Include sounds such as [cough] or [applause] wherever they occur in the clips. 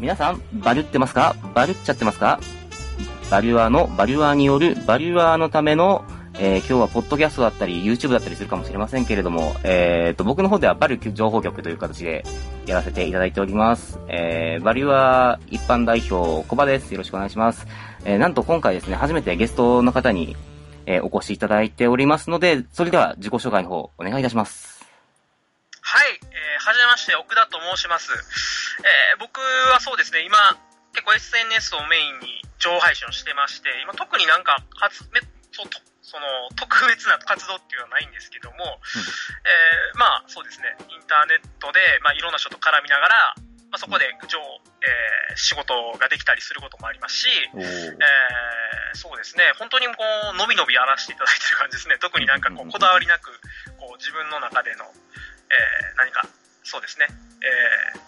皆さん、バリュってますか？バリュっちゃってますか？バリュアーの、バリュアーによる、バリュアーのための、えー、今日はポッドキャストだったり、YouTube だったりするかもしれませんけれども、えーと、僕の方ではバリュ情報局という形でやらせていただいております。えー、バリュアー一般代表、コバです。よろしくお願いします。えー、なんと今回ですね、初めてゲストの方に、えー、お越しいただいておりますので、それでは自己紹介の方、お願いいたします。はじめまして、奥田と申します。えー、僕はそうですね、今、結構 SNS をメインに情報配信をしてまして、今特になんか、その、特別な活動っていうのはないんですけども、うん、えー、まあ、そうですね、インターネットで、まあ、いろんな人と絡みながら、まあ、そこで、情、えー、仕事ができたりすることもありますし、えー、そうですね、本当にこう、のびのびやらせていただいてる感じですね。特になんかこう、こだわりなく、こう、自分の中での、えー、何か、そうですね、えー、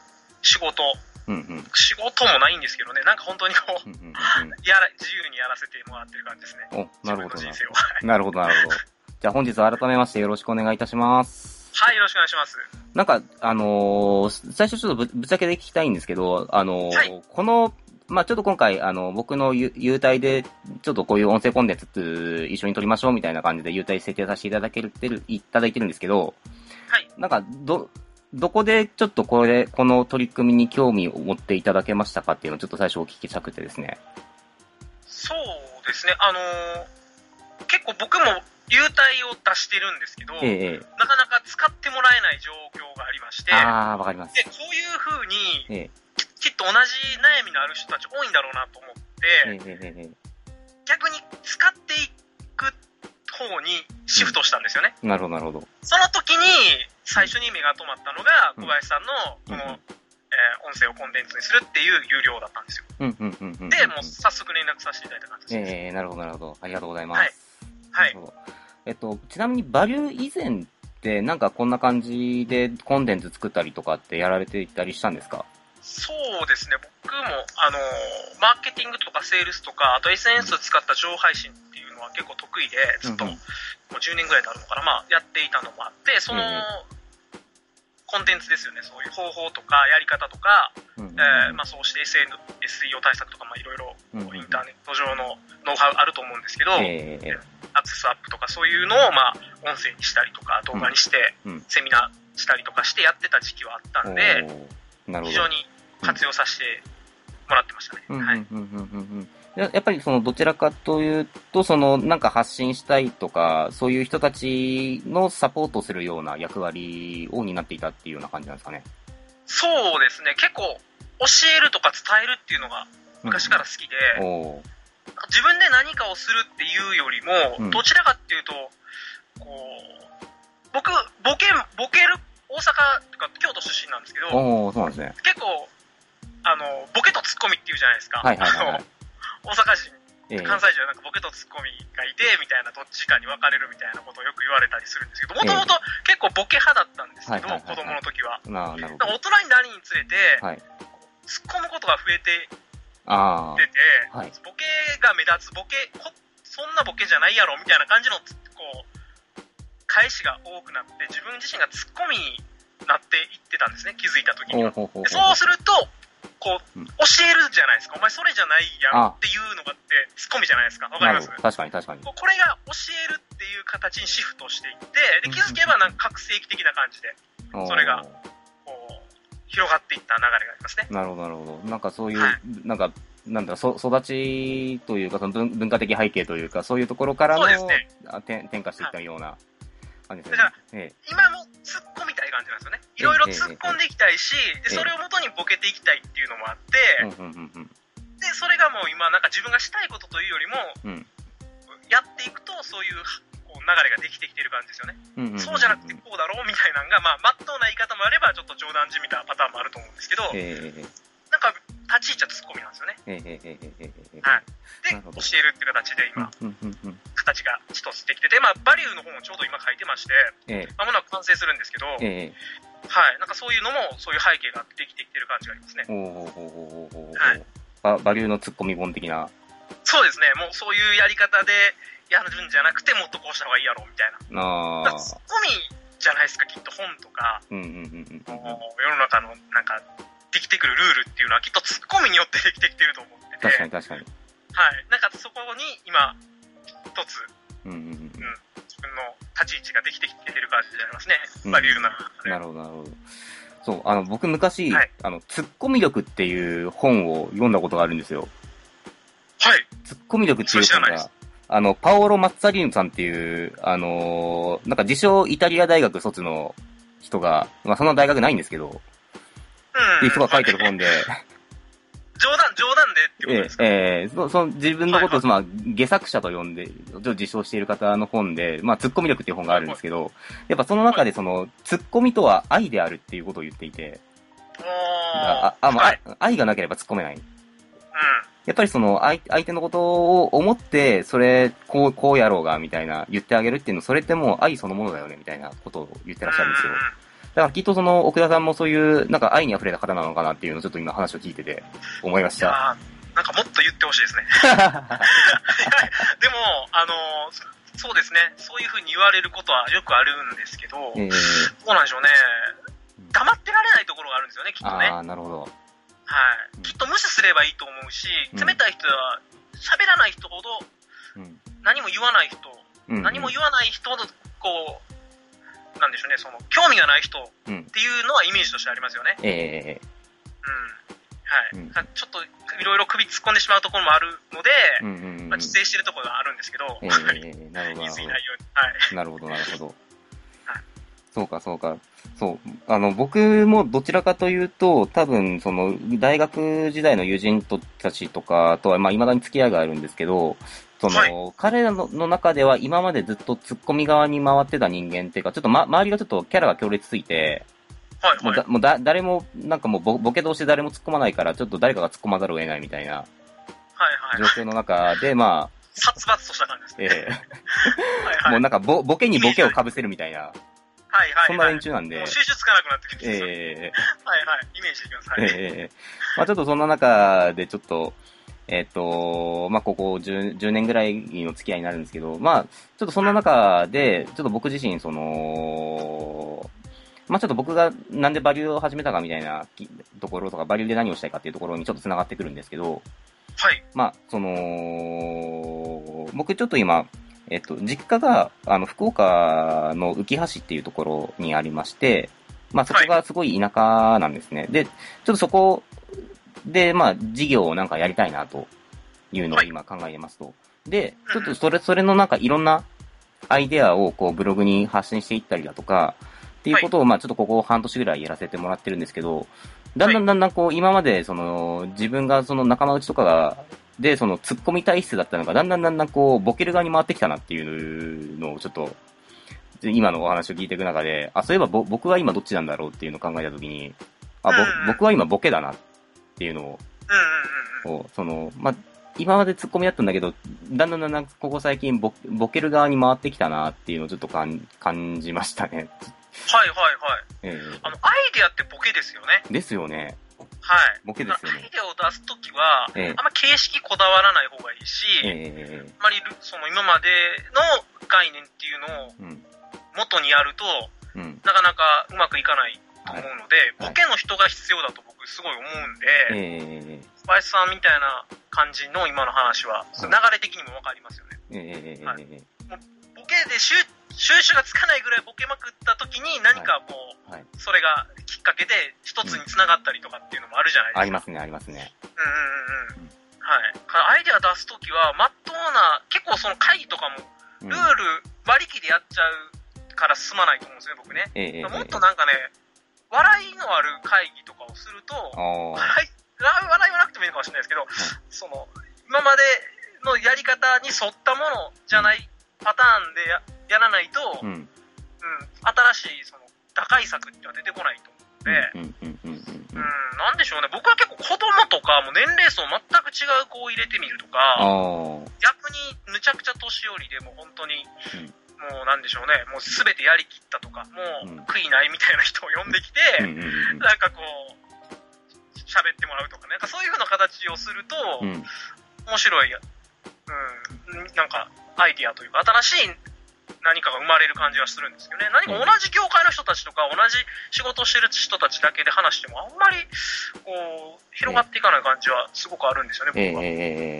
仕事、うんうん、仕事もないんですけどね、なんか本当にこう、うんうんうん、[laughs] やら自由にやらせてもらってる感じですね。お、なるほど。人生を。[laughs] なるほど、なるほど。じゃあ本日改めましてよろしくお願いいたします。はい、よろしくお願いします。なんか、あのー、最初ちょっとぶぶっちゃけで聞きたいんですけど、あのーはい、この、まあちょっと今回、あの、僕の優待で、ちょっとこういう音声コンテンツ一緒に撮りましょうみたいな感じで優待設定させていただける、いただいてるんですけど、はい。なんか、ど、どこでちょっとこれ、この取り組みに興味を持っていただけましたかっていうのをちょっと最初お聞きしたくてですね。そうですね、あのー、結構僕も優待を出してるんですけど、ええ、なかなか使ってもらえない状況がありまして、ああ、わかります。で、こういうふうに、ええ、きっと同じ悩みのある人たち多いんだろうなと思って、え、逆に使っていく方にシフトしたんですよね。うん、なるほど、なるほど。その時に、最初に目が止まったのが、小林さんの、この、えー、音声をコンテンツにするっていう有料だったんですよ。で、もう早速連絡させていただいた感じです。えー、なるほど、なるほど。ありがとうございます。はい。はい、えっと、ちなみに、バリュー以前って、なんかこんな感じでコンテンツ作ったりとかってやられていたりしたんですか？そうですね、僕も、あのー、マーケティングとかセールスとか、あと SNS を使った情報配信っていうのは結構得意で、ずっと、もう10年ぐらいになるのかな、まあ、やっていたのもあって、その、コンテンツですよね、そういう方法とかやり方とか、えまあ、そうして SEO 対策とか、まあ、いろいろインターネット上のノウハウあると思うんですけど、えー、アクセスアップとかそういうのを、まあ、音声にしたりとか、動画にして、セミナーしたりとかしてやってた時期はあったんで、非常に活用させてもらってましたね。はい。やっぱりそのどちらかというと、そのなんか発信したいとか、そういう人たちのサポートするような役割を担っていたっていうような感じなんですかね。そうですね。結構教えるとか伝えるっていうのが昔から好きで、うん、自分で何かをするっていうよりも、どちらかっていうと、こう、僕、ボケ、ボケる、大阪とか京都出身なんですけど、そうなんですね。結構、あの、ボケとツッコミっていうじゃないですか。はいはいはい、はい、大阪人、関西人はなんかボケとツッコミがいて、みたいな、どっちかに分かれるみたいなことをよく言われたりするんですけど、もともと結構ボケ派だったんですけど、子供の時は。なるほど。大人になるにつれて、はい、突っ込むことが増えてあてて、はい、ボケが目立つ、ボケ、そんなボケじゃないやろみたいな感じの、こう、返しが多くなって、自分自身がツッコミになっていってたんですね、気づいた時には。そうすると、こう、教えるじゃないですか。お前それじゃないやんっていうのがあって、ツッコミじゃないですか。わかります？確かに確かに。これが教えるっていう形にシフトしていって、で、気づけばなんか覚醒器的な感じで、それが、こう、広がっていった流れがありますね。なるほど、なるほど。なんかそういう、はい、なんか、なんだそ育ちというか、その文化的背景というか、そういうところからの、ね、転化していったような感じですね。だから、ええ、今も突っ込みたい感じなんですよね。いろいろ突っ込んでいきたいし、で、それをもとにボケていきたいっていうのもあって、で、それがもう今、なんか自分がしたいことというよりも、やっていくと、そういうこう流れができてきてる感じですよね。そうじゃなくてこうだろうみたいなのが、まあ、まっとうな言い方もあれば、ちょっと冗談じみたパターンもあると思うんですけど、なんか、立ち位置はツッコミなんですよね。はい。で、教えるって形で今、形が一つできてて、まあ、バリューの方もちょうど今書いてまして、まもなく完成するんですけど、はい。なんかそういうのも、そういう背景ができてきてる感じがありますね。はい。ババリューのツッコミ本的な。そうですね。もうそういうやり方でやるんじゃなくて、もっとこうした方がいいやろ、みたいな。あツッコミじゃないですか、きっと本とか、世の中のなんか、できてくるルールっていうのはきっとツッコミによってできてきてると思ってて。確かに確かに。はい。なんかそこに今、一つ、うんうんうん。自分の立ち位置ができてきてる感じでありますね。うんバリューな。なるほど、なるほど。そう、あの、僕昔、はいあの、ツッコミ力っていう本を読んだことがあるんですよ。はい。ツッコミ力っていう本が、あの、パオロ・マッツァリーヌさんっていう、あのーなんか自称イタリア大学卒の人が、まあそんな大学ないんですけど、うん。っていう人が書いてる本で、冗談、冗談でってことえですか、ええーそその自分のことを、はいまあ、下作者と呼んで、自称している方の本で、まあ、ツッコミ力っていう本があるんですけど、やっぱその中でその、ツッコミとは愛であるっていうことを言っていて、あ。あ、まあはい。、愛がなければ突っ込めない。うん。やっぱりその相、相手のことを思って、それ、こう、こうやろうが、みたいな、言ってあげるっていうの、それってもう愛そのものだよね、みたいなことを言ってらっしゃるんですよだからきっとその、奥田さんもそういう、なんか愛に溢れた方なのかなっていうのをちょっと今話を聞いてて、思いました。ーなんかもっと言ってほしいですね。[laughs] でも、あのーそうですね。そういうふうに言われることはよくあるんですけど、えー、そうなんでしょうね。黙ってられないところがあるんですよね、きっとね。ああ、なるほど。はい。きっと無視すればいいと思うし、うん冷たい人は、喋らない人ほど、うん。何も言わない人、うん、何も言わない人ほど、こう、なんでしょうね、その、興味がない人っうん。ていうのはイメージとしてありますよね。えうん。はい。うんちょっと、いろいろ首突っ込んでしまうところもあるので、ー、うんうんうん。まあ、自制してるところがあるんですけど、えー、なるほど、なるほ言い過ぎないように。はい。ど。なるほど、なるほどはい。そうか、そうか。そう。あの、僕もどちらかというと、多分、その、大学時代の友人たちとかとは、まあ、未だに付き合いがあるんですけど、その、はい彼らのの中では今までずっと突っ込み側に回ってた人間っていうか、ちょっとま、周りがちょっとキャラが強烈すぎて、はい、はい。もうだ、もうだ、誰も、なんかもうボ、ボケ同士で誰も突っ込まないから、ちょっと誰かが突っ込まざるを得ないみたいなはい、状はい。況の中で、まあ、殺伐とした感じですね。えはい、えはい。もうなんかボ、ボケにボケを被せるみたいな、はい、はい。そんな連中なんでもう、収集つかなくなってくるんですよ。ええはい、はい。イメージできます。はい。ええまあちょっとそんな中でちょっと、えっ、と、まあここ 10, 10年ぐらいの付き合いになるんですけど、まあちょっとそんな中で、ちょっと僕自身、その、まあちょっと僕がなんでバリューを始めたかみたいなきところとか、バリューで何をしたいかっていうところにちょっと繋がってくるんですけど、はい。まあ、その、僕ちょっと今、えっと、実家が、あの、福岡の浮橋っていうところにありまして、まあ、そこがすごい田舎なんですね。で、ちょっとそこで、まあ、事業をなんかやりたいなというのを今考えてますと。で、ちょっとそれ、それのなんかいろんなアイデアをこうブログに発信していったりだとか、っていうことを、まあちょっとここ半年ぐらいやらせてもらってるんですけど、だんだんだんだんこう、今までその、自分がその仲間内とかが、で、その突っ込み体質だったのが、だんだんだんだんこう、ボケる側に回ってきたなっていうのをちょっと、今のお話を聞いていく中で、あ、そういえばぼ僕は今どっちなんだろうっていうのを考えたときに、あ、ぼうん。僕は今ボケだなっていうのを、その、まあ、今まで突っ込みだったんだけど、だんだんだんだんここ最近ボボケる側に回ってきたなっていうのをちょっと感感じましたね。はい、はい、はい。えあの、アイデアってボケですよね。ーですよね。はい。ボケですよねアイデアを出すときは、ええあんま形式こだわらない方がいいし、えあまりルその今までの概念っていうのを。元にやると、うん。なかなかうまくいかないと思うので、はいボケの人が必要だと僕すごい思うんで、えー、小林さんみたいな感じの今の話は、はい流れ的にもわかりますよね。えー、はいボケで収収集がつかないぐらいボケまくった時に何かこう、はい。それがきっかけで一つに繋がったりとかっていうのもあるじゃないですか。ありますね、ありますね。うんうんうんうん。はい。アイデア出すときは、まっとうな、結構その会議とかも、うんルール割り切りでやっちゃうから進まないと思うんですね、僕ね。えもっとなんかね、笑いのある会議とかをすると、あ笑い、笑いはなくてもいいのかもしれないですけど、その、今までのやり方に沿ったものじゃないパターンでややらないと、ー。ううん、ん。新しい、その、打開策っていうのは出てこないと思うので、うん、なんでしょうね。僕は結構子供とか、もう年齢層全く違う子を入れてみるとあか、あ。逆にむちゃくちゃ年寄りでもう本当に、うんもうなんでしょうね。もうすべてやりきったとか、もう悔いないみたいな人を呼んできて、うん、なんかこう、喋ってもらうとかね。なんかそういう風な形をすると、うん。うん。面白い、うん、なんかアイディアというか、新しい何かが生まれる感じがするんですけどね。何か同じ業界の人たちとか、同じ仕事をしてる人たちだけで話しても、あんまり、こう、広がっていかない感じはすごくあるんですよね、ええ僕は。え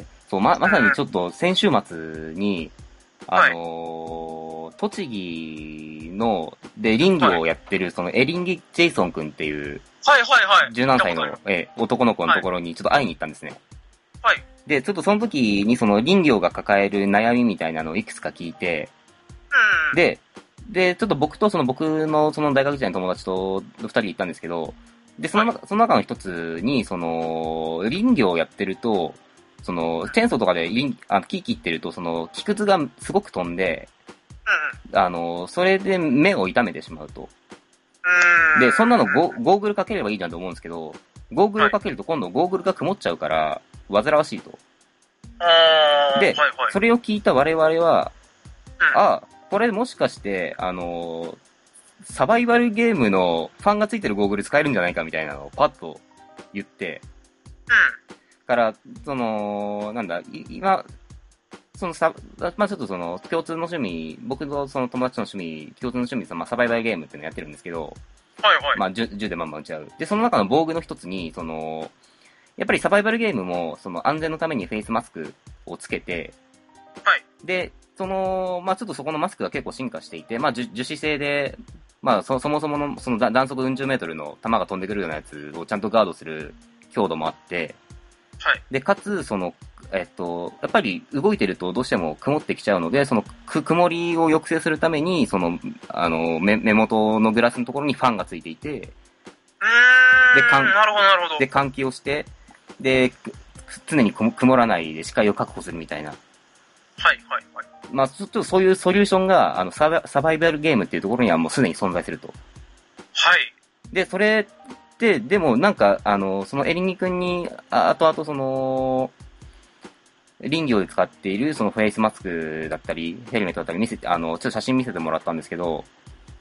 えそう、ま、まさにちょっと先週末に、あのー栃木の、で、林業をやってる、そのエリンギ・ジェイソン君っていう、はいはいはい。十何歳のえー男の子のところにちょっと会いに行ったんですね。はい。で、ちょっとその時にその林業が抱える悩みみたいなのをいくつか聞いて、うん。で、で、ちょっと僕とその僕のその大学時代の友達と二人行ったんですけど、で、その中、その中の一つに、その、林業をやってると、その、チェーンソーとかで林、あの木切ってると、その、木くずがすごく飛んで、うん。あの、それで目を痛めてしまうと。うん。で、そんなのゴゴーグルかければいいじゃんと思うんですけど、ゴーグルをかけると今度ゴーグルが曇っちゃうから、煩わしいと。で。それを聞いた我々は、うん、あ、これもしかして、あの、サバイバルゲームのファンがついてるゴーグル使えるんじゃないかみたいなのをパッと言って、から、その、なんだ、い今、そのさ、まあちょっとその、共通の趣味、僕とその友達の趣味、共通の趣味、まあサバイバルゲームっていうのをやってるんですけど、うん。はいはい。まあ銃銃でまんま撃ち合う。で、その中の防具の一つに、その、やっぱりサバイバルゲームも、その安全のためにフェイスマスクをつけて、はい。で、その、まあちょっとそこのマスクが結構進化していて、まあ樹樹脂製で、まあそそもそものそのだ弾速うん十メートルの弾が飛んでくるようなやつをちゃんとガードする強度もあって、はい。で、かつ、その、えっと、やっぱり動いてるとどうしても曇ってきちゃうので、そのく曇りを抑制するために、その、あの、目目元のグラスのところにファンがついていて。でかんなるほどなるほど。で、換気をして、で、く常に曇曇らないで視界を確保するみたいな。はいはいはい。まあ、ちょっとそういうソリューションが、あの、サバサバイバルゲームっていうところにはもうすでに存在すると。はい。で、それでもなんか、あの、そのエリンギ君に、ああとあとその、林業で使っているそのフェイスマスクだったり、ヘルメットだったり見せて、あの、ちょっと写真見せてもらったんですけど、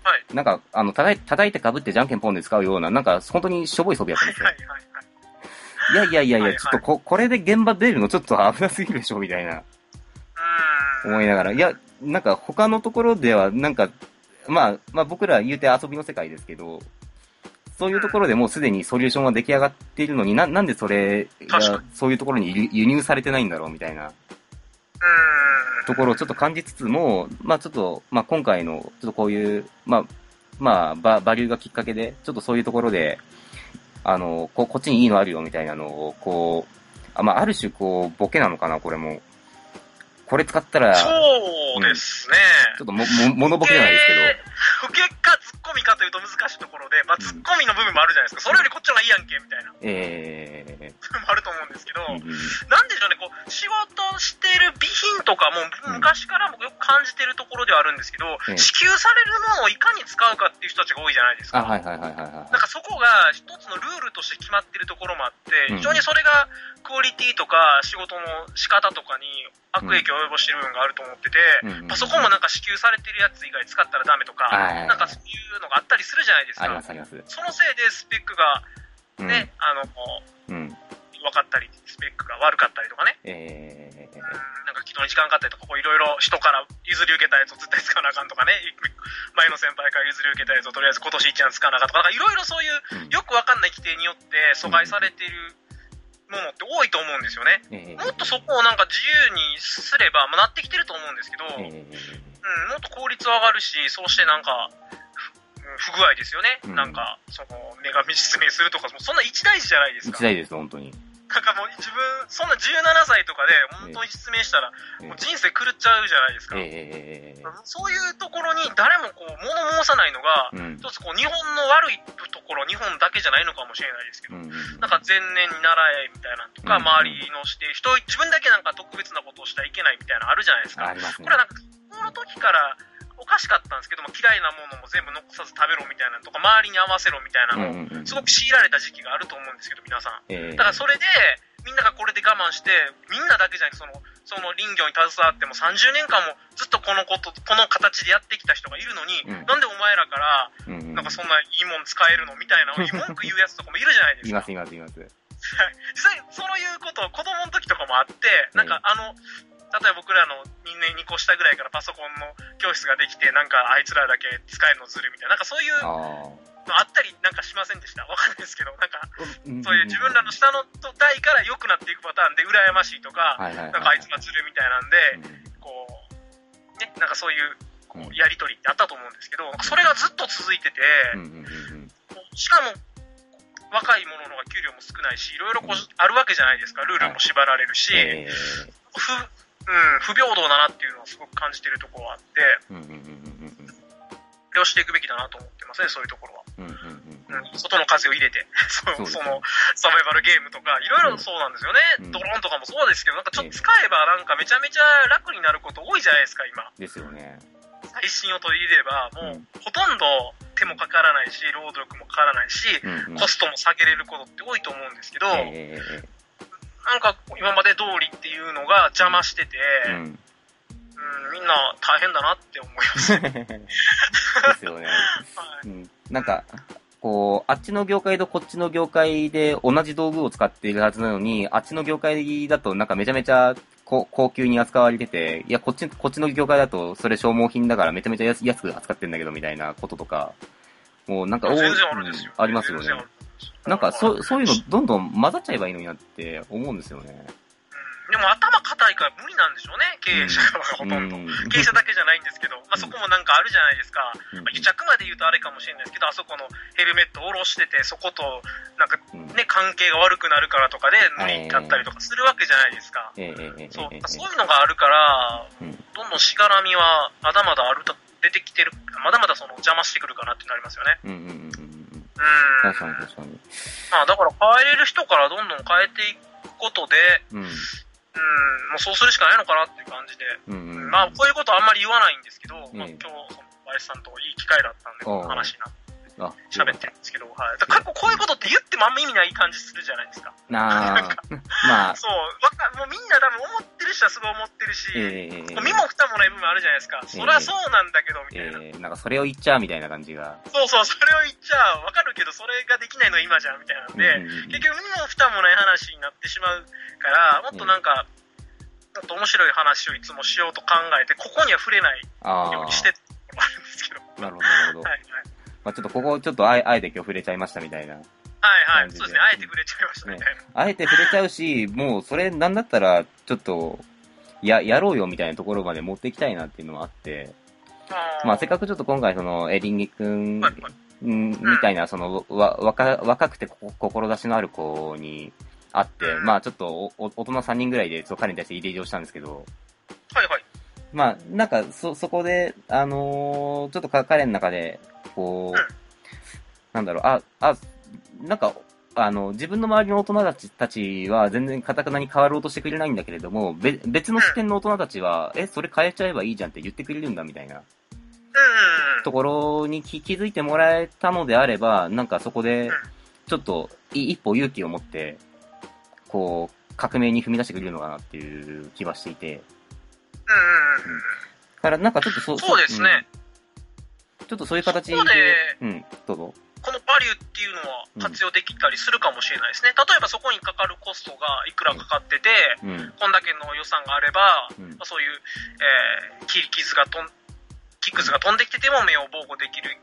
はい。なんか、あの、叩い叩いて被ってじゃんけんポンで使うような、なんか、本当にしょぼい装備だったんはいですよ。はいはいはい。いやいやいやいや、はいはいちょっとこ、これで現場出るのちょっと危なすぎるでしょ、みたいな、うーん。思いながら。いや、なんか他のところでは、なんか、まあ、まあ僕ら言うて遊びの世界ですけど、そういうところでもうすでにソリューションは出来上がっているのにな、なんでそれがそういうところに輸輸入されてないんだろうみたいな。ところをちょっと感じつつも、まあちょっと、まあ今回の、ちょっとこういう、まあ、まあ、ババリューがきっかけで、ちょっとそういうところで、あの、ここっちにいいのあるよみたいなのを、こう、あまあある種こう、ボケなのかな、これも。これ使ったら、ちょそうですね。っとも、も、モノボケじゃないですけど、受けかツッコミかというと難しいところで、まあ、ツッコミの部分もあるじゃないですか。それよりこっちの方がいいやんけ、みたいな。ええ。部分もあると思うんですけど、なんでしょうね、こう、仕事してる備品とかも昔から僕よく感じてるところではあるんですけど、ええ。支給されるものをいかに使うかっていう人たちが多いじゃないですあ、か。なんかそこが一つのルールとして決まってるところもあって、うん。非常にそれがクオリティとか仕事の仕方とかに悪影響を及ぼしてる部分があると思ってて、パソコンもなんか支給されてるやつ以外使ったらダメとか、はいなんかそういうのがあったりするじゃないですかありま。すあります。そのせいでスペックがうん。ね、あの、うん。分かったり、スペックが悪かったりとかね、ええなんか起動に時間かかったりとか、こういろいろ人から譲り受けたやつを絶対使わなあかんとかね、[laughs] 前の先輩から譲り受けたやつをとりあえず今年一年使わなあかんとか、いろいろそういううんよくわかんない規定によって阻害されているものって多いと思うんですよね。ええもっとそこをなんか自由にすれば、まあ、なってきてると思うんですけど、えうん、えもっと効率は上がるし、そうしてなんか、不具合ですよね。うんなんか、その、目が失明するとか、もうそんな一大事じゃないですか。一大です、本当に。なんかもう自分、そんな17歳とかで、本当に失明したら、ええもう人生狂っちゃうじゃないですか。ええそういうところに誰もこう、物申さないのが、うん。一つこう、日本の悪いところ、日本だけじゃないのかもしれないですけど、うん。なんか前年に習えみたいなのとか、うん周りのして、人、自分だけなんか特別なことをしちゃいけないみたいなのあるじゃないですか。すねこれ。はなんか、その時からおかしかったんですけども、嫌いなものも全部残さず食べろみたいなのとか、周りに合わせろみたいなのすごく強いられた時期があると思うんですけど、皆さん。ええだからそれで、みんながこれで我慢して、みんなだけじゃなくて、その、その林業に携わっても30年間もずっとこのこと、この形でやってきた人がいるのに、うんなんでお前らから、なんかそんないいもん使えるのみたいな文句言うやつとかもいるじゃないですか。います、います、います。はい実際、そういうこと、子供の時とかもあって、なんかあの、例えば僕らの2年2個下ぐらいからパソコンの教室ができて、なんかあいつらだけ使えるのずるみたいな、なんかそういうのああったりなんかしませんでした？わかんないですけど、なんか、あ。そういう自分らの下の代から良くなっていくパターンで羨ましいとか、はいはいはい。なんかあいつがずるみたいなんで、うんこう、ね、なんかそういう、こうやりとりってあったと思うんですけど、それがずっと続いてて。しかも、若い者の方が給料も少ないし、いろいろこう、うんあるわけじゃないですか。ルールも縛られるし、え不、うん、不平等だなっていうのはすごく感じてるところはあって、ーうんうんうんうんこれをしていくべきだなと思ってますね、そういうところは。うんうんうんうんうん、外の風を入れて、そそうですねその、サバイバルゲームとか、いろいろそうなんですよね。うんドローンとかもそうですけど、なんかちょっと使えばなんかめちゃめちゃ楽になること多いじゃないですか、今。ですよね。最新を取り入れれば、もう、うんほとんど手もかからないし、労働力もかからないし、うんうん。コストも下げれることって多いと思うんですけど、えええなんか今まで通りっていうのが邪魔してて、えうん。うん、みんな大変だなって思います。ですよね。はいうん。なんか、こう、あっちの業界とこっちの業界で同じ道具を使っているはずなのに、あっちの業界だとなんかめちゃめちゃ高高級に扱われてて、いや、こっち、こっちの業界だとそれ消耗品だからめちゃめちゃ安安く扱ってんだけどみたいなこととか、もうなんか、あるですよ。うんありますよねなんか、そう、そういうのどんどん混ざっちゃえばいいのになって思うんですよね。うんでも頭固いから無理なんでしょうね、経営者はほとんど。うん経営者だけじゃないんですけど、まあ、そこもなんかあるじゃないですか。うんまあ、癒着まで言うとあれかもしれないですけど、あそこのヘルメットを下ろしてて、そこと、なんかうんね、関係が悪くなるからとかで無理だったりとかするわけじゃないですか。そうええ、そういうのがあるから、うんどんどんしがらみはまだまだあると、出てきてる、まだまだその邪魔してくるかなってなりますよね。うんうんうんうん。確かに確かに。まあだから変えれる人からどんどん変えていくことで、うん。うん、もうそうするしかないのかなっていう感じで、うんうん。まあこういうことはあんまり言わないんですけど、まあええ今日、その林さんといい機会だったんで、この話になってあ、喋ってるんですけど、はい。過去こういうことって言ってもあんま意味ない感じするじゃないですか。なあ、まあ、そう、わかもうみんな多分思ってる人はすごい思ってるし、ええ身も蓋もない部分あるじゃないですか。そりゃそうなんだけど、みたいな。えー、なんかそれを言っちゃうみたいな感じが。そうそう、それを言っちゃわかるけど、それができないのは今じゃん、みたいなんで、うん結局身も蓋もない話になってしまうから、もっとなんか、もっと面白い話をいつもしようと考えて、ここには触れないあようにしてあるんですけど。あ、なるほど、なるほど。はいはい。まあちょっとここちょっとあえあえて今日触れちゃいましたみたいな。はいはい。そうですね。あえて触れちゃいましたみたいな。あえて触れちゃうし、もうそれなんだったら、ちょっと、や、やろうよみたいなところまで持っていきたいなっていうのもあって、あーまあせっかくちょっと今回そのエリンギくんはいはいんみたいな、その、わ、若、若くてこ志のある子に会って、うんまあちょっとおお大人3人ぐらいで、そう彼に対して入れ入れをしたんですけど、はいはい。まあ、なんか、そ、そこで、あのーちょっとか彼の中で、こう、うんなんだろう、あ、あ、なんか、あの、自分の周りの大人たちたちは全然カタカナに変わろうとしてくれないんだけれども、べ別の視点の大人たちは、え、それ変えちゃえばいいじゃんって言ってくれるんだみたいな。ところに気気づいてもらえたのであれば、なんかそこでうん、ちょっと、い一歩勇気を持って、こう、革命に踏み出してくれるのかなっていう気はしていて、うん。だからなんかちょっとそそうですね。うんちょっとそういう形で、でうん、どうぞ。このバリューっていうのは活用できたりするかもしれないですね。例えばそこにかかるコストがいくらかかってて、うん、こんだけの予算があれば、うん。まあ、そういう、えー、切り傷がとん、キックスが飛んできてても目を防護できる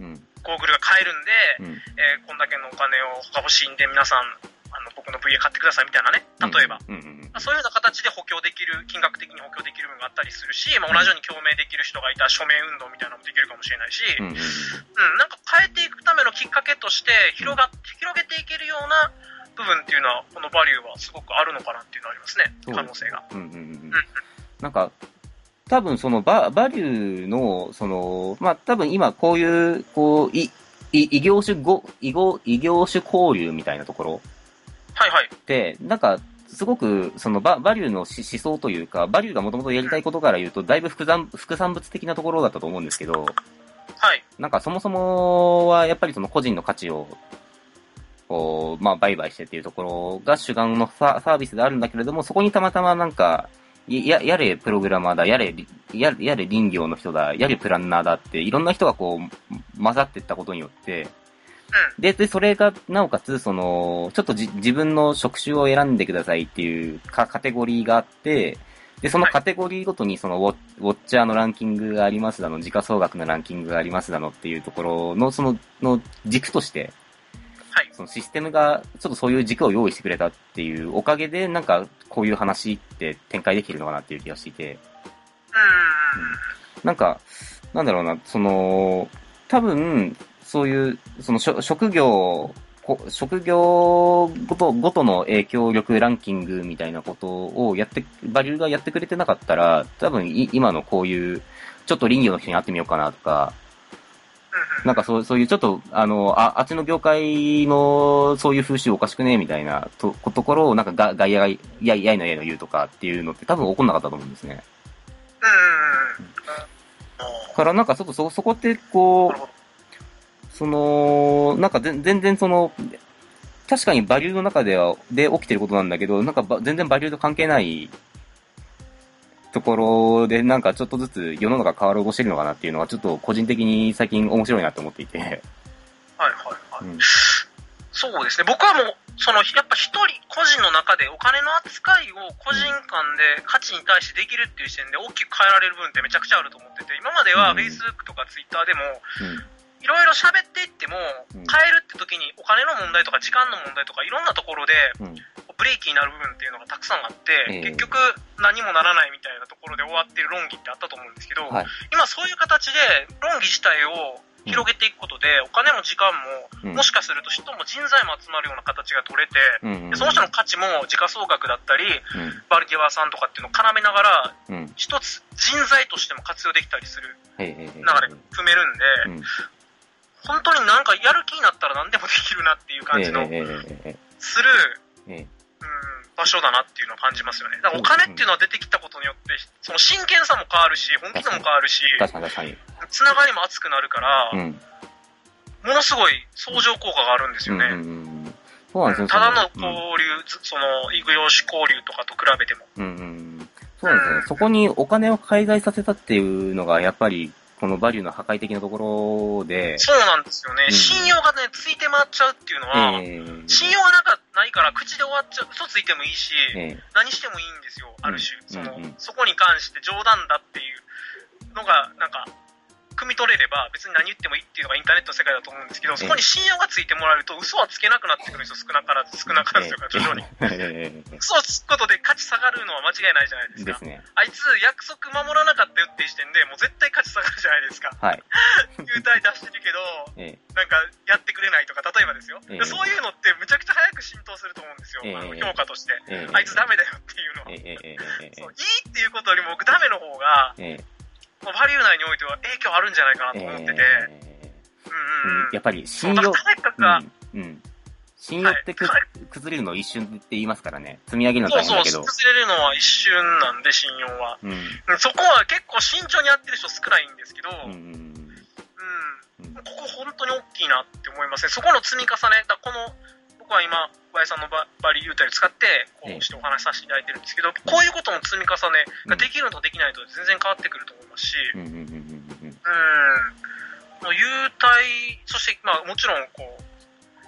うん、ゴーグルが買えるんで、うん。えーこんだけのお金をが欲しいんで皆さん、あの、僕の VA 買ってくださいみたいなね。例えば。うん、うん、まあそういうような形で補強できる、金額的に補強できる部分があったりするし、まあ、同じように共鳴できる人がいたら署名運動みたいなのもできるかもしれないし、うん、うん、うん、なんか変えていくためのきっかけとして広が、広げていけるような部分っていうのは、このバリューはすごくあるのかなっていうのはありますね。可能性が。うん、うん、うん。なんか、多分そのバ、バリューの、その、まあ、多分今こういう、こう、い、い異業種ご、異業、異業種交流みたいなところはいはい。って、なんか、すごく、そのバ、バリューのし思想というか、バリューがもともとやりたいことから言うと、だいぶ副産、副産物的なところだったと思うんですけど、はい。なんかそもそもは、やっぱりその個人の価値を、こう、まあ、売買してっていうところが主眼のササービスであるんだけれども、そこにたまたまなんか、や、やれプログラマーだ、やれ、やれ、やれ林業の人だ、やれプランナーだって、いろんな人がこう、混ざっていったことによって、で、で、それが、なおかつ、その、ちょっとじ自分の職種を選んでくださいっていうかカテゴリーがあって、で、そのカテゴリーごとにそのウォウォッチャーのランキングがありますだの、時価総額のランキングがありますだのっていうところの、その、の軸として、はい。そのシステムがちょっとそういう軸を用意してくれたっていうおかげで、なんかこういう話って展開できるのかなっていう気がしていて、うなんか、なんだろうな、その、多分、そういう、そのしょ職業、こ職業ごと、ごとの影響力ランキングみたいなことをやって、バリューがやってくれてなかったら、多分い今のこういう、ちょっと林業の人に会ってみようかなとか、ん。なんかそうそういうちょっと、あの、あ、あっちの業界のそういう風習おかしくねみたいなとところを、なんかが外野が、いや、やいのやいの言うとかっていうのって多分起こんなかったと思うんですね。うん。からなんかちょっとそ、そこってこう。その、なんかぜ全然その、確かにバリューの中では、で起きてることなんだけど、なんかば全然バリューと関係ないところで、なんかちょっとずつ世の中変わろうとしてるのかなっていうのは、ちょっと個人的に最近面白いなと思っていて。はいはいはい。うんそうですね。僕はもう、その、やっぱ一人、個人の中でお金の扱いを個人間で価値に対してできるっていう視点で大きく変えられる部分ってめちゃくちゃあると思ってて、今まではうん Facebook とか Twitter でも、うん。いろいろ喋っていってもうん、変えるって時にお金の問題とか時間の問題とかいろんなところでうん。ブレーキになる部分っていうのがたくさんあって、ええ結局何もならないみたいなところで終わってる論議ってあったと思うんですけど、はい。今そういう形で論議自体を広げていくことで、お金も時間も、うんもしかすると人も人材も集まるような形が取れて、うん。でその人の価値も時価総額だったり、うん。バルディワさんとかっていうのを絡めながら、うん。一つ人材としても活用できたりする。流れ踏めるんで、うん。本当になんかやる気になったら何でもできるなっていう感じのする、うん、場所だなっていうのを感じますよね。だからお金っていうのは出てきたことによって、その真剣さも変わるし、本気度も変わるし。つながりも熱くなるから、うん。ものすごい相乗効果があるんですよね。うんうんうん。そうなんですよ。ただの交流、ずその、異業種交流とかと比べても。うんうん。そうなんですね。そこにお金を介在させたっていうのが、やっぱり、このバリューの破壊的なところで、そうなんですよね。うん。信用がね、ついて回っちゃうっていうのは、ええ。信用がなんかないから口で終わっちゃう、嘘ついてもいいし、ええ。何してもいいんですよ、ある種。その、うんうんそこに関して冗談だっていうのが、なんか、汲み取れれば別に何言ってもいいっていうのがインターネットの世界だと思うんですけど、そこに信用がついてもらえると嘘はつけなくなってくるんですよ、少なからず、少なからずというか、徐々に。ええ [laughs] 嘘をつくことで価値下がるのは間違いないじゃないですか。ですね。あいつ約束守らなかったよっていう時点でもう絶対価値下がるじゃないですか。はい。[laughs] 優待出してるけど、えなんかやってくれないとか、例えばですよ。えそういうのってむちゃくちゃ早く浸透すると思うんですよ。ええあの評価として。ええあいつダメだよっていうのは。えういいっていうことよりも僕ダメの方が、ええバリュー内においては影響あるんじゃないかなと思ってて。ええうんうんうん。やっぱり信用、うん、うん。信用ってく、はい崩れるの一瞬って言いますからね。積み上げるのそうそう、大変だけど。崩れるのは一瞬なんで、信用は。うん。うんそこは結構慎重にやってる人少ないんですけど。うんここ本当に大きいなって思いますね。そこの積み重ね、だこの、僕は今、小林さんのババリュータイを使って、こええうしてお話しさせていただいてるんですけど、こういうことの積み重ねができるのとできないのと全然変わってくると思いますし、うん。優待、そして、まあもちろん、こう、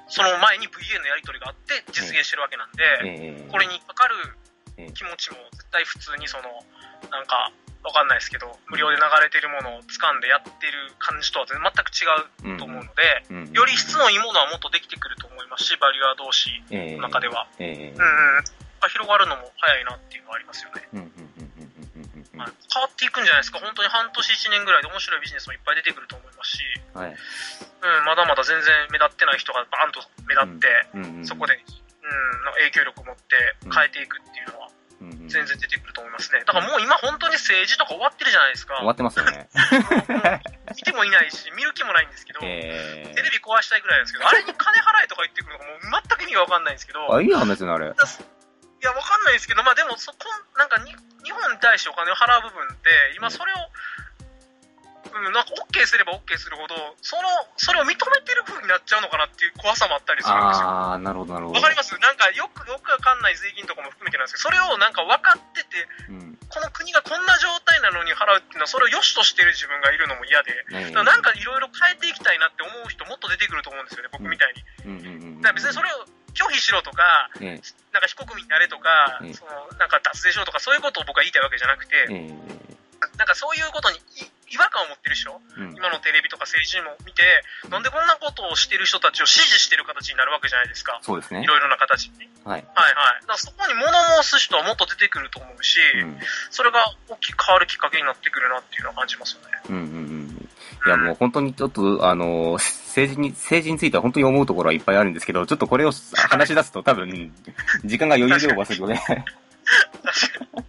その前に VA のやり取りがあって実現してるわけなんで、ええ。これにかかるええ。気持ちも絶対普通にその、なんか、わかんないですけど、無料で流れてるものを掴んでやってる感じとは全全く違うと思うので、うん。より質のいいものはもっとできてくると思いますし、バリュアー同士ええの中では。ええうんうん。広がるのも早いなっていうのはありますよね。変わっていくんじゃないですか。本当に半年1年ぐらいで面白いビジネスもいっぱい出てくると思いますし、はい。うん、まだまだ全然目立ってない人がバーンと目立って、うん。そこで、うん、の影響力を持って変えていくっていうのはうん、全然出てくると思いますね。だからもう今本当に政治とか終わってるじゃないですか。終わってますよね。見てもいないし、見る気もないんですけど、えテレビ壊したいぐらいなんですけど、あれに金払えとか言ってくるのがもう全く意味がわかんないんですけど、えあ、いい話ですね、あれ。いや、わかんないですけど、まあでも、そこ、なんかに、日本に対してお金を払う部分って、今それを、うん、なんか OK すれば OK するほど、その、それを認めてる風になっちゃうのかなっていう怖さもあったりするんですよ。ああ、なるほど、なるほど。わかります？なんかよく、よくわかんない税金とかも含めてなんですけど、それをなんか分かってて、うん。この国がこんな状態なのに払うっていうのは、それを良しとしてる自分がいるのも嫌で、なんかいろいろ変えていきたいなって思う人もっと出てくると思うんですよね、僕みたいに。うんうんうんうん。だから別にそれを拒否しろとか、えなんか非国民になれとか、ええその、なんか脱税しろとか、そういうことを僕は言いたいわけじゃなくて、ええなんかそういうことにい違和感を持ってる人、えうん。今のテレビとか政治も見て、なんでこんなことをしてる人たちを支持してる形になるわけじゃないですか。そうですねい。ろいろな形にね。はい。はいはい。そこに物申す人はもっと出てくると思うし、うん。それが大きく変わるきっかけになってくるなっていうのは感じますよね。うんうんうん。いや、もう本当にちょっと、あの、政治に、政治については本当に思うところはいっぱいあるんですけど、ちょっとこれを話し出すと多分、時間が余裕でオーバーするので、確かに。うん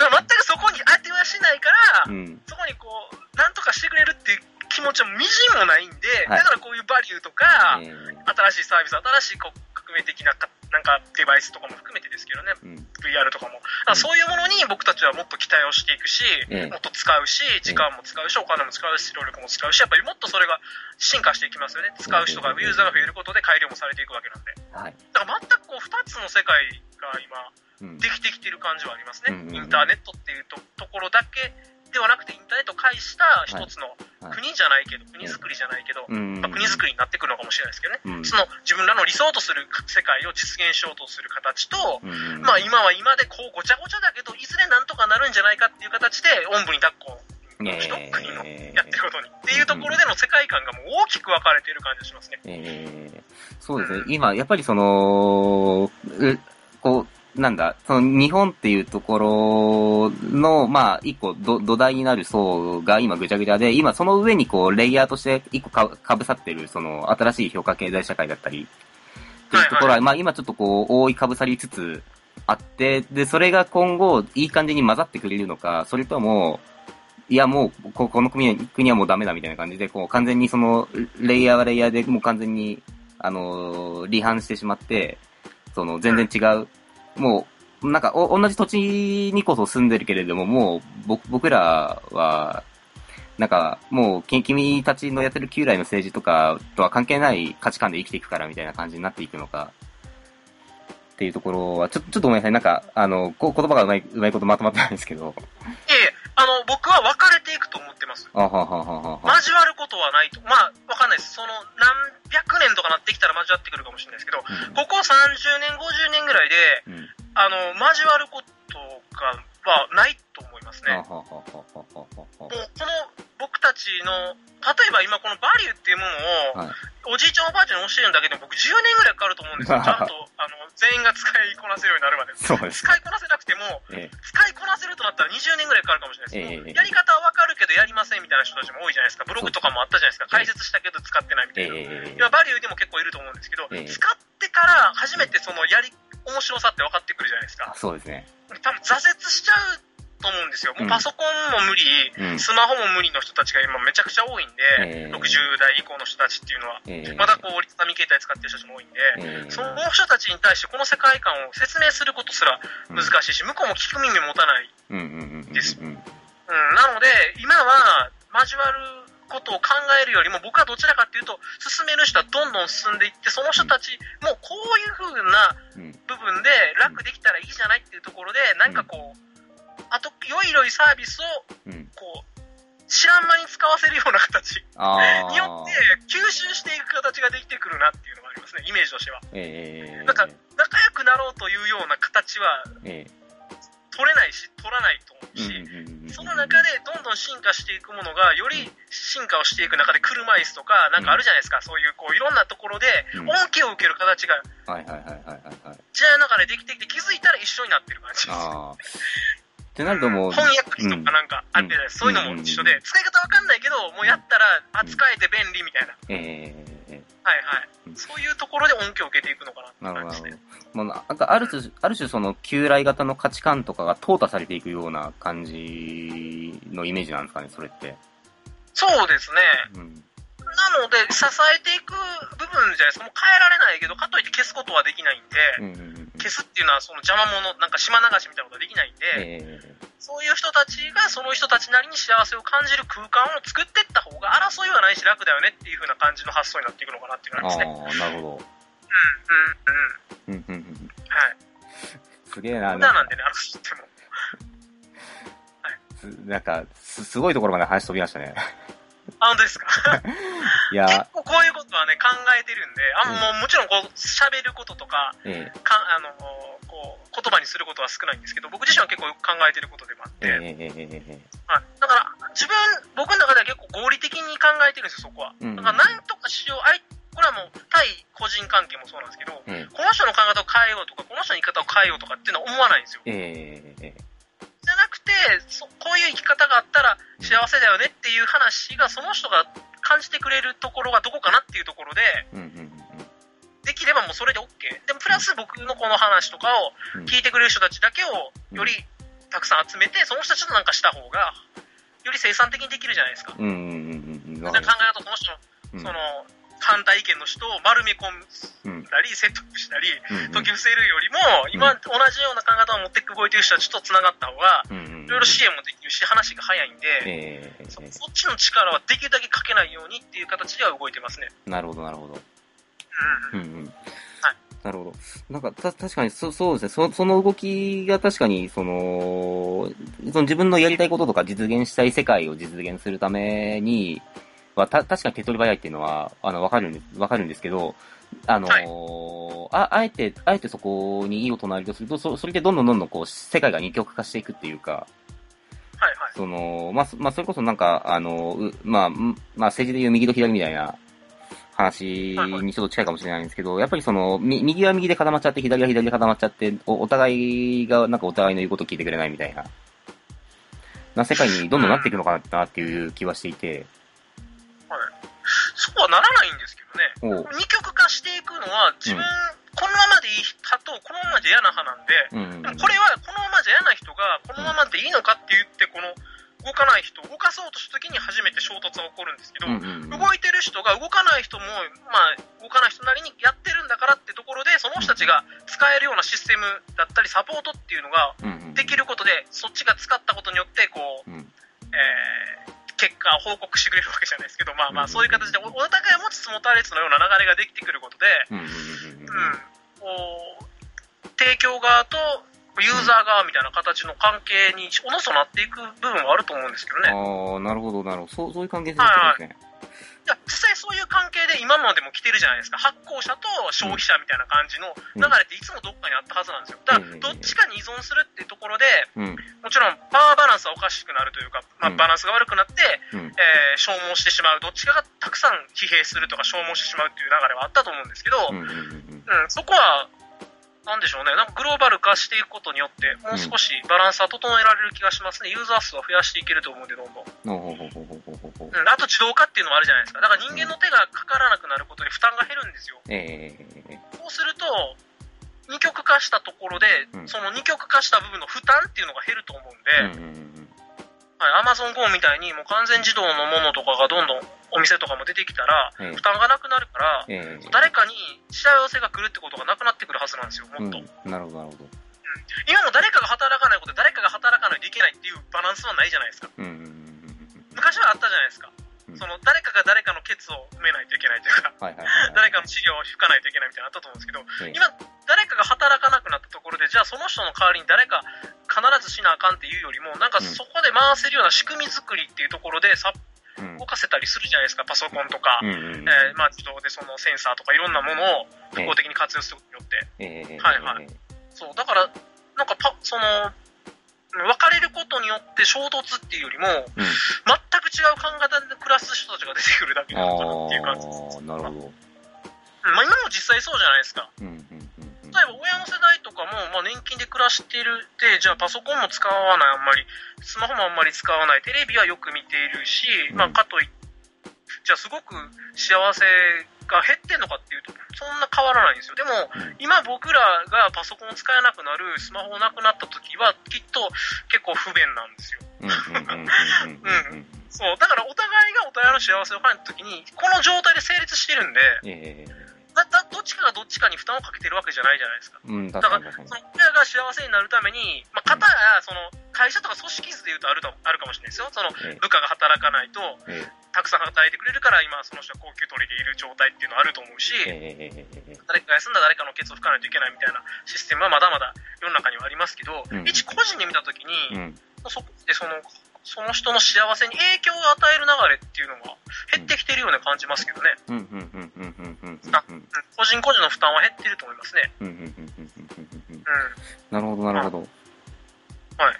だから全くそこに当てはしないから、うん。そこにこう、なんとかしてくれるっていう気持ちはみじんもないんで、はいだからこういうバリューとか、えー新しいサービス、新しいこう革命的なかなんかデバイスとかも含めてですけどね、うん。VR とかも。だからそういうものに僕たちはもっと期待をしていくし、ええもっと使うし、時間も使うし、お金も使うし、労力も使うし、やっぱりもっとそれが進化していきますよね。使う人が、ええユーザーが増えることで改良もされていくわけなんで。はい。だから全くこう二つの世界が今、うん。できてきてる感じはありますね。インターネットっていうとところだけではなくて、インターネットを介した一つのはい国じゃないけど、国づくりじゃないけど、うんまあ、国づくりになってくるのかもしれないですけどね。うんその自分らの理想とする世界を実現しようとする形と、うんまあ今は今でこうごちゃごちゃだけど、いずれなんとかなるんじゃないかっていう形で、おんぶに抱っこの人、えー国のやってることに。っていうところでの世界観がもう大きく分かれてる感じがしますね。えーそうですね。今、やっぱりその、うこう、なんだ、その日本っていうところの、まあ、一個ど土台になる層が今ぐちゃぐちゃで、今その上にこう、レイヤーとして一個かかぶさってる、その、新しい評価経済社会だったり、っていうところは、はいまあ今ちょっとこう、覆いかぶさりつつあって、で、それが今後、いい感じに混ざってくれるのか、それとも、いや、もう、ここの国は国はもうダメだみたいな感じで、こう、完全にその、レイヤーはレイヤーでもう完全に、あのー離反してしまって、その、全然違う、もう、なんか、お、同じ土地にこそ住んでるけれども、もう、ぼ、僕らは、なんか、もう、君たちのやってる旧来の政治とかとは関係ない価値観で生きていくからみたいな感じになっていくのか、っていうところは、ちょ、ちょっとごめんなさい。なんか、あの、こ言葉がうまい、うまいことまとまってないんですけど。あの、僕は分かれていくと思ってます。あははははは。交わることはないと。まあ、わかんないです。その、何百年とかなってきたら交わってくるかもしれないですけど、うんここ30年、50年ぐらいで、うん。あの、交わることが、はないと思いますね。もう、この、僕たちの、例えば今このバリューっていうものを、はい。おじいちゃんおばあちゃんに教えるんだけでも僕10年ぐらいかかると思うんですよ。[laughs] ちゃんと、あの、全員が使いこなせるようになるまで。[laughs] そうです。使いこなせなくても、え使いこなせるとなったら20年ぐらいかかるかもしれないです。ええやり方はわかるけどやりませんみたいな人たちも多いじゃないですか。ブログとかもあったじゃないですか。解説したけど使ってないみたえいな。えいや、バリューでも結構いると思うんですけど、ええ使ってから初めてそのやり、面白さって分かってくるじゃないですかあ。そうですね。多分挫折しちゃうと思うんですよ。もうパソコンも無理、うん。スマホも無理の人たちが今めちゃくちゃ多いんで、ええ60代以降の人たちっていうのは、ええまだこう折りたたみ携帯使ってる人たちも多いんで、ええその人たちに対してこの世界観を説明することすら難しいし、向こうも聞く耳持たない。です。なので、今は交わることを考えるよりも、僕はどちらかっていうと、進める人はどんどん進んでいって、その人たちもこういう風なうん。部分で楽できたらいいじゃないっていうところで、なんかこう、あと、よいよいサービスを、うん。こう、知らん間に使わせるような形。によって、吸収していく形ができてくるなっていうのがありますね、イメージとしては。ええなんか、仲良くなろうというような形はええ取れないし、取らないと思ううんし、うんうんうん。その中でどんどん進化していくものが、より進化をしていく中で車椅子とか、なんかあるじゃないですか、そういうこういろんなところでうん。恩恵を受ける形が。はいはいはいはいはいはい。時代の中でできてきて気づいたら一緒になってる感じです。ってなるともう、[laughs] 翻訳機とかなんかあって、うん。そういうのも一緒で、使い方わかんないけど、もうやったら、あ、使えて便利みたいな。ええはいはいうん。そういうところで恩恵を受けていくのかなって感じですねなんか、ある種、ある種その、旧来型の価値観とかが淘汰されていくような感じのイメージなんですかね、それって。そうですね。うん。なので、支えていく部分じゃないですか。もう変えられないけど、かといって消すことはできないんで、うんうんうん。消すっていうのはその邪魔者、なんか島流しみたいなことはできないんで、ええそういう人たちがその人たちなりに幸せを感じる空間を作っていった方が争いはないし楽だよねっていう風な感じの発想になっていくのかなっていうのがありますね。ああ、なるほうん、うん、うん。ど。うんうんうん。はい。すげえな、無駄なんでね、争っても。すなんか、す、すごいところまで話飛びましたね。あ、本当ですか？[laughs] いや結構こういうことはね、考えてるんで、あうんもうもちろんこう、喋ることとか、えかあの、こう、言葉にすることは少ないんですけど、僕自身は結構考えてることでもあって、はい。だから、自分、僕の中では結構合理的に考えてるんですよ、そこは。うんだから、何とかしよう、あいこれはもう、対個人関係もそうなんですけど、えこの人の考え方を変えようとか、この人の生き方を変えようとかっていうのは思わないんですよ。じゃなくてそ、こういう生き方があったら幸せだよねっていう話が、その人が感じてくれるところがどこかなっていうところで、うんうんうんできればもうそれで OK。でも、プラス僕のこの話とかをうん。聞いてくれる人たちだけをよりたくさん集めて、その人たちとなんかした方が、より生産的にできるじゃないですか。うんうんうん考え方その人ん。その、反対意見の人を丸め込うんんだり、説得したり、解き伏せるよりも、今、同じような考え方を持って動いてる人たちと繋がった方が、いろいろ支援もできるし、話が早いんで、そっちの力はできるだけかけないようにっていう形では動いてますね。なるほどなるほどうんうん。うんうんはいなるほど。なんか、た、確かに、そ、そうですね。そ、その動きが確かに、その、その自分のやりたいこととか実現したい世界を実現するために、は、た、確かに手っ取り早いっていうのは、あの、わかるんです、わかるんですけど、あのーあ、あえて、あえてそこに異を唱えるとすると、そ、それでどんどんどんどんこう、世界が二極化していくっていうか、はいはい。その、まあ、そまあ、それこそなんか、あの、うまあ、んまあ、政治でいう右と左みたいな話にちょっと近いかもしれないんですけど、やっぱりその、み右は右で固まっちゃって、左は左で固まっちゃって、おお互いがなんかお互いの言うことを聞いてくれないみたいな、な世界にどんどんなっていくのかなっていう気はしていて、そうはならないんですけどね。二極化していくのは、自分、このままでいい派と、このままで嫌な派なんで、うんうんうん。でもこれはこのままじゃ嫌な人が、このままでいいのかって言って、この、動かない人を動かそうとした時に初めて衝突が起こるんですけど、うんうんうん。動いてる人が動かない人も、まあ、動かない人なりにやってるんだからってところで、その人たちが使えるようなシステムだったり、サポートっていうのができることで、そっちが使ったことによって、こう、うん。えー結果を報告してくれるわけじゃないですけど、まあまあ、うんそういう形でお、お互い持ちつ持たれつのような流れができてくることで、うんうんうん。うん、こう、提供側とユーザー側みたいな形の関係におのずとなっていく部分はあると思うんですけどね。ああ、なるほど、なるほど。そう、そういう関係性になってますね。いや、実際そういう関係で今までも来てるじゃないですか。発行者と消費者みたいな感じの流れっていつもどっかにあったはずなんですよ。だから、どっちかに依存するっていうところで、うん。もちろんパワーバランスはおかしくなるというか、まあ、うんバランスが悪くなって、うん。えー消耗してしまう。どっちかがたくさん疲弊するとか消耗してしまうっていう流れはあったと思うんですけど。うん、そこは、なんでしょうね、なんかグローバル化していくことによって、もう少しバランスは整えられる気がしますね。ユーザー数は増やしていけると思うんで、どんどん。ほうん、あと自動化っていうのもあるじゃないですか。だから人間の手がかからなくなることで負担が減るんですよ。ええそうすると、二極化したところで、うんその二極化した部分の負担っていうのが減ると思うんで、うんうんうんはい、Amazon Go みたいにもう完全自動のものとかがどんどんお店とかも出てきたら、ええ負担がなくなるから、ええ誰かに幸せが来るってことがなくなってくるはずなんですよ、もっと。うん、なるほど、なるほど。今も誰かが働かないことで誰かが働かないといけないっていうバランスはないじゃないですか。うんうんうん昔はあったじゃないですか。うんその誰かが誰かのケツを埋めないといけないというか。[laughs] 誰かの治療を吹かないといけないみたいなのあったと思うんですけど、ええ今、誰かが働かなくなったところで、じゃあその人の代わりに誰か必ずしなあかんっていうよりも、なんかうんそこで回せるような仕組み作りっていうところでさうん動かせたりするじゃないですか、パソコンとか、うんうんえーまあ、自動でそのセンサーとかいろんなものをええ複合的に活用することによって。ええはいはいそう、だから、なんかパ、その、分かれることによって衝突っていうよりも、うん。全く違う考え方で暮らす人たちが出てくるだけなのかなっていう感じです。なるほど。うんまあ、今も実際そうじゃないですか。うんうん。例えば親の世代とかも、まあ、年金で暮らしてるで、じゃあパソコンも使わない、あんまり、スマホもあんまり使わない、テレビはよく見ているし、うんまあ、かといって、じゃあすごく幸せが減ってんのかっていうと、そんな変わらないんですよ。でも、うん今僕らがパソコンを使えなくなる、スマホなくなった時は、きっと結構不便なんですよ。うん。そう。だからお互いがお互いの幸せを感じた時に、この状態で成立してるんで、ええだだどっちかがどっちかに負担をかけてるわけじゃないじゃないですか。うん、だから。その親が幸せになるために、まあ、方や、その、会社とか組織図で言うとあると、あるかもしれないですよ。その、え部下が働かないと、えたくさん働いてくれるから、今、その人は高級取りでいる状態っていうのはあると思うし、誰かが休んだら誰かのケツを吹かないといけないみたいなシステムはまだまだ世の中にはありますけど、うん一個人で見たときに、うん。そこってその、その人の幸せに影響を与える流れっていうのが減ってきてるような感じますけどね。うん、うん、うん、うん、うん個人個人の負担は減っていると思いますね。うん、なるほど、なるほど。はい。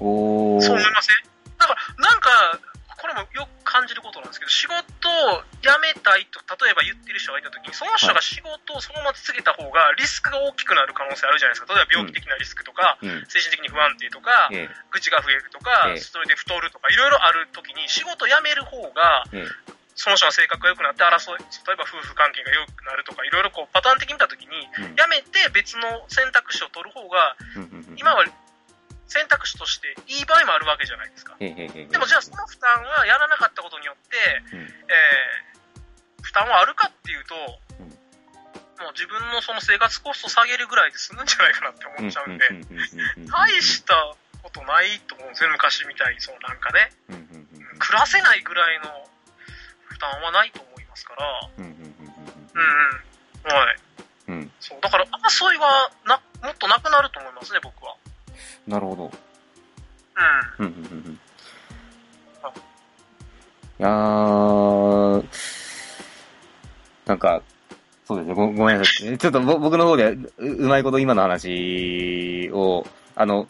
おー。そう思いませんだから、なんか、これもよく感じることなんですけど、仕事を辞めたいと、例えば言ってる人がいたときに、その人が仕事をそのまま続けた方が、リスクが大きくなる可能性あるじゃないですか。例えば病気的なリスクとか、うん。精神的に不安定とか、え愚痴が増えるとかえ、それで太るとか、いろいろあるときに、仕事辞める方が、その人の性格が良くなって争い、例えば夫婦関係が良くなるとか、いろいろこうパターン的に見たときに、え。うん。辞めて別の選択肢を取る方が、今は選択肢としていい場合もあるわけじゃないですか。でもじゃあその負担はやらなかったことによって、うん、えー負担はあるかっていうと、うん。もう自分のその生活コスト下げるぐらいで済むんじゃないかなって思っちゃうんで、大したことないと思うんですよ、昔みたいに、そのなんかね、暮らせないぐらいの負担はないと思いますから、うんうんうんうんうん、はい。うんうんそう、だから争いはな、もっとなくなると思いますね、僕は。なるほど。うん。うんうんうんうんいやー、なんか、そうですね、ごごめんなさい。ちょっとぼ僕の方でううまいこと今の話を、あの、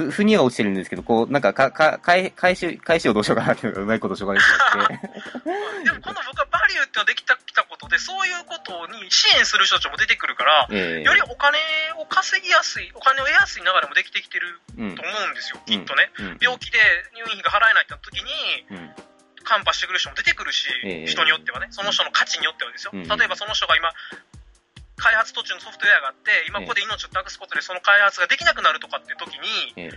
ふ、ふには落ちてるんですけど、こう、なんか、か、か、返、返し、返しをどうしようかなっていうのがうまいこと紹介できなくて。[laughs] でも今度僕はバリューっていうのができたきたことで、そういうことに支援する人たちも出てくるから、ええ。よりお金を稼ぎやすい、お金を得やすい流れもできてきてるうんと思うんですよ、きっとね。うん。病気で入院費が払えないってなった時に、うん。カンパしてくる人も出てくるし、ええ。人によってはね、その人の価値によってはですよ。うん。例えばその人が今、開発途中のソフトウェアがあって、今ここで命をなくすことでその開発ができなくなるとかっていう時に、ええ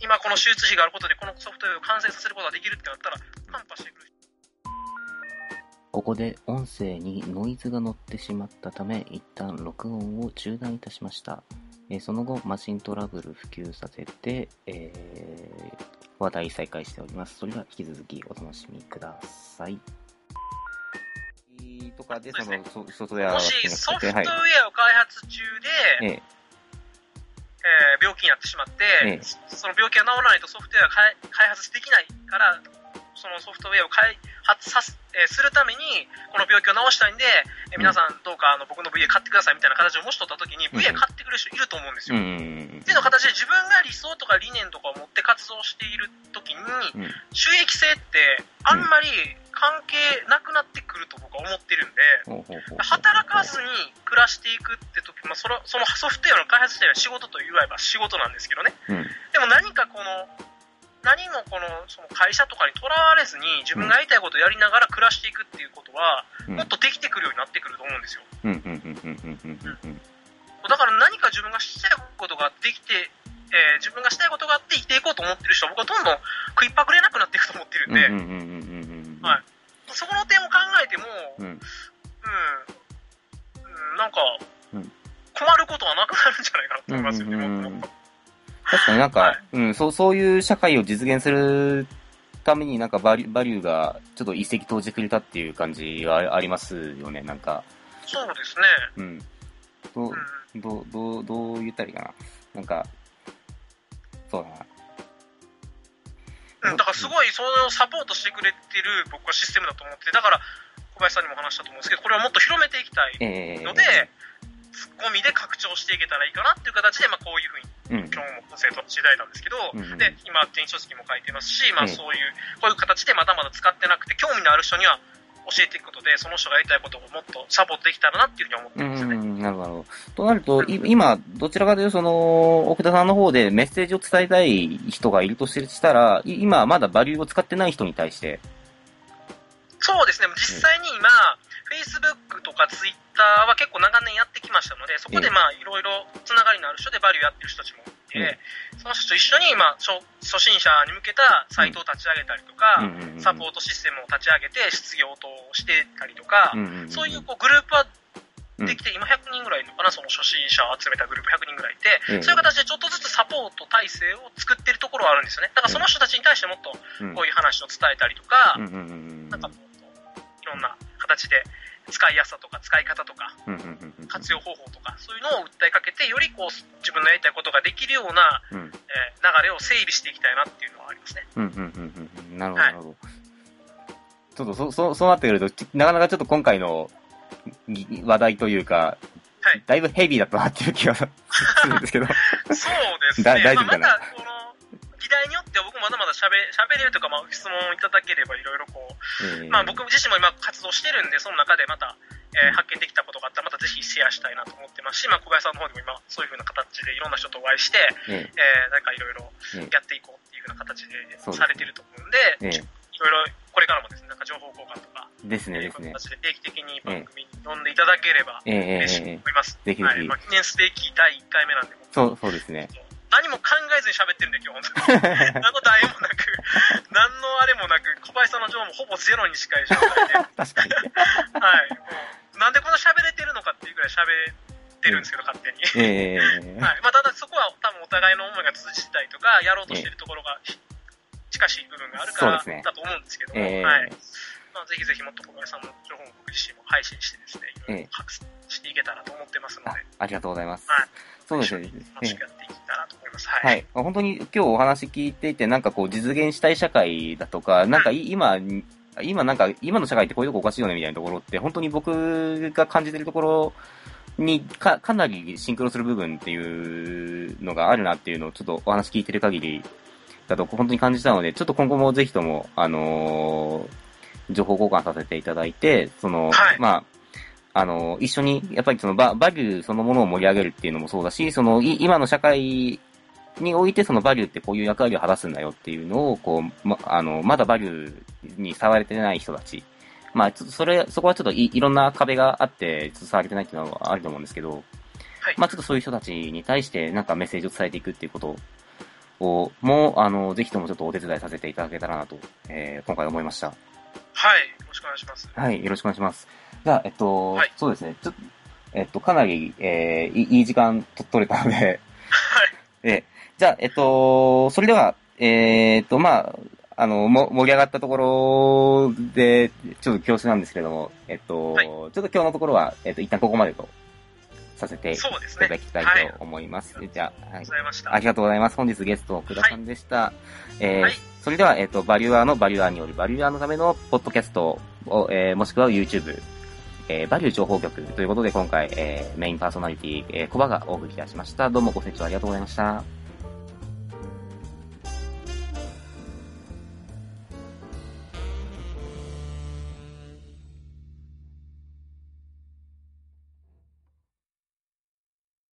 今この手術費があることでこのソフトウェアを完成させることができるってなったら、カンパしてくる人。ここで音声にノイズが乗ってしまったため、一旦録音を中断いたしました。えーその後、マシントラブル普及させて、えー話題再開しております。それでは引き続きお楽しみください。とかで、その、ソソフトウェアもがしソフトウェはい。アを開発中で、ええ。えー病気になってしまって、ええ。その病気が治らないとソフトウェア開発できないから、そのソフトウェアを開発さす,、えーするために、この病気を治したいんで、えー皆さんどうかあの僕の VA 買ってくださいみたいな形をもし取った時に、うん VA 買ってくれる人いると思うんですうんよ。うんっていうの形で自分が理想とか理念とかを持って活動している時に、収益性ってあんまり関係なくなってくると僕は思ってるんで、働かずに暮らしていくって時、まあ、そのそのソフトウェアの開発自体は仕事といわば仕事なんですけどね。うん。でも何かこの、何もこのその会社とかにとらわれずに自分がやりたいことをやりながら暮らしていくっていうことは、うん。もっとできてくるようになってくると思うんですよ。うんうんうんうんうんうんうんだから何か自分がしたいことができて、えー自分がしたいことがあって生きていこうと思ってる人は僕はどんどん食いっぱぐれなくなっていくと思ってるんで、そこの点を考えても、うん。うん、うん、なんか、うん。困ることはなくなるんじゃないかなと思いますよね、うんうんうん。も。っと確かになんか、はいうん、そう、そういう社会を実現するためになんかバリュバリューがちょっと一石投じてくれたっていう感じはありますよね、なんか。そうですね。うん。どう、うんどう、どう、どう言ったらいいかな。なんか、そうだな。うん、だからすごいそれをサポートしてくれてる僕はシステムだと思って、だから小林さんにも話したと思うんですけど、これをもっと広めていきたいええので、ツッコミで拡張していけたらいいかなっていう形で、まあ、こういうふうにうん。今日も生徒していただいたんですけど、うんで、今、電子書籍も書いてますし、まあええそういう、こういう形でまだまだ使ってなくて、興味のある人には教えていくことで、その人がやりたいことをもっとサポートできたらなっていうふうに思ってうるんですよね。ん、なるほど。となると、い今、どちらかというと、その、奥田さんの方でメッセージを伝えたい人がいるとしたら、い今、まだバリューを使ってない人に対して、そうですね、実際に今、Facebook とか Twitter は結構長年やってきましたので、そこでまあいろいろつながりのある人でバリューやってる人たちもいて、うんその人と一緒に、まあ、初初心者に向けたサイトを立ち上げたりとか、サポートシステムを立ち上げて失業等をしてたりとか、そういうこうグループはうんできて、今100人ぐらいのかな、その初心者を集めたグループ100人ぐらいいて、ええそういう形でちょっとずつサポート体制を作ってるところはあるんですよね。だからその人たちに対してもっとうん。こういう話を伝えたりとか、なんかもっといろんな形で、使いやすさとか使い方とか。活用方法とか、そういうのを訴えかけて、よりこう、自分のやりたいことができるような、うん。えー流れを整備していきたいなっていうのはありますね。うんうんうんうんうん。なるほど、なるほど。ちょっと、そ、そ、そうなってくると、ちなかなかちょっと今回のぎ話題というか、はいだいぶヘビーだったなっていう気がするんですけど。[laughs] そうですだね。大丈夫かな？議題によっては僕まだまだ喋、喋れるとか、まあ、質問いただければいろいろこう、えーまあ僕自身も今活動してるんで、その中でまた、えー発見できたことがあったら、またぜひシェアしたいなと思ってますし、まあ小林さんの方でも今、そういう風な形でいろんな人とお会いして、ええーなんかいろいろええやっていこうっていう風な形でされてると思うんで、ええいろいろこれからもですね、なんか情報交換とか、えですね、えーですね。形で定期的に番組に呼んでいただければ嬉しいとええ思います。はい。まあ記念すべき第1回目なんで、そう、そうですね。何も考えずに喋ってるんで、今日本当に。[laughs] 何の題もなく、何のあれもなく、小林さんの情報もほぼゼロに近い状態で、[laughs] 確かに。はい。もう、なんでこんな喋れてるのかっていうぐらい喋ってるんですけど、勝手に。ええ [laughs] はい。まあ、ただそこは多分お互いの思いが通じてたりとか、やろうとしてるところが近しい部分があるからだと思うんですけども、ええはい。まあ、ぜひぜひもっと小林さんの情報も僕自身も配信してですね、いろいろしていけたらと思ってますのあで、ありがとうございます。はい。そうですね一緒に楽しくやっていけたらと思います。は。はいい。本当に今日お話聞いていて、なんかこう実現したい社会だとか、なんかい今、今なんか、今の社会ってこういうとこおかしいよねみたいなところって、本当に僕が感じてるところにか、かなりシンクロする部分っていうのがあるなっていうのをちょっとお話聞いてる限りだと本当に感じたので、ちょっと今後もぜひとも、あのー情報交換させていただいて、その、はいまあ、あの、一緒に、やっぱりそのババリューそのものを盛り上げるっていうのもそうだし、その、い今の社会においてそのバリューってこういう役割を果たすんだよっていうのを、こう、ま、あの、まだバリューに触れてない人たち。まあ、ちょっとそれ、そこはちょっといいろんな壁があって、ちょっと触れてないっていうのはあると思うんですけど、はい。まあちょっとそういう人たちに対してなんかメッセージを伝えていくっていうことを、もう、あの、ぜひともちょっとお手伝いさせていただけたらなと、えー、今回思いました。はい。よろしくお願いします。はい、よろしくお願いします。じゃあ、えっと、はいそうですね、ちょっと、えっと、かなり、えー、いい時間と取れたので、はい。えじゃあ、えっと、それでは、えーっと、まあ、あの、も、盛り上がったところで、ちょっと恐縮なんですけれども、えっと、はいちょっと今日のところは、えっと、一旦ここまでとさせてい。ただきたはいいと思います。じゃあ、はいありがとうご。ざいました。ありがとうございます。本日ゲスト、奥田さんでした。えーはいそれでは、えっ、と、バリュアーのバリュアーによるバリュアーのためのポッドキャストを、えーもしくは YouTube、えーバリュー情報局ということで今回、えーメインパーソナリティ、えー、コバがお送りいたしました。どうもご清聴ありがとうございました。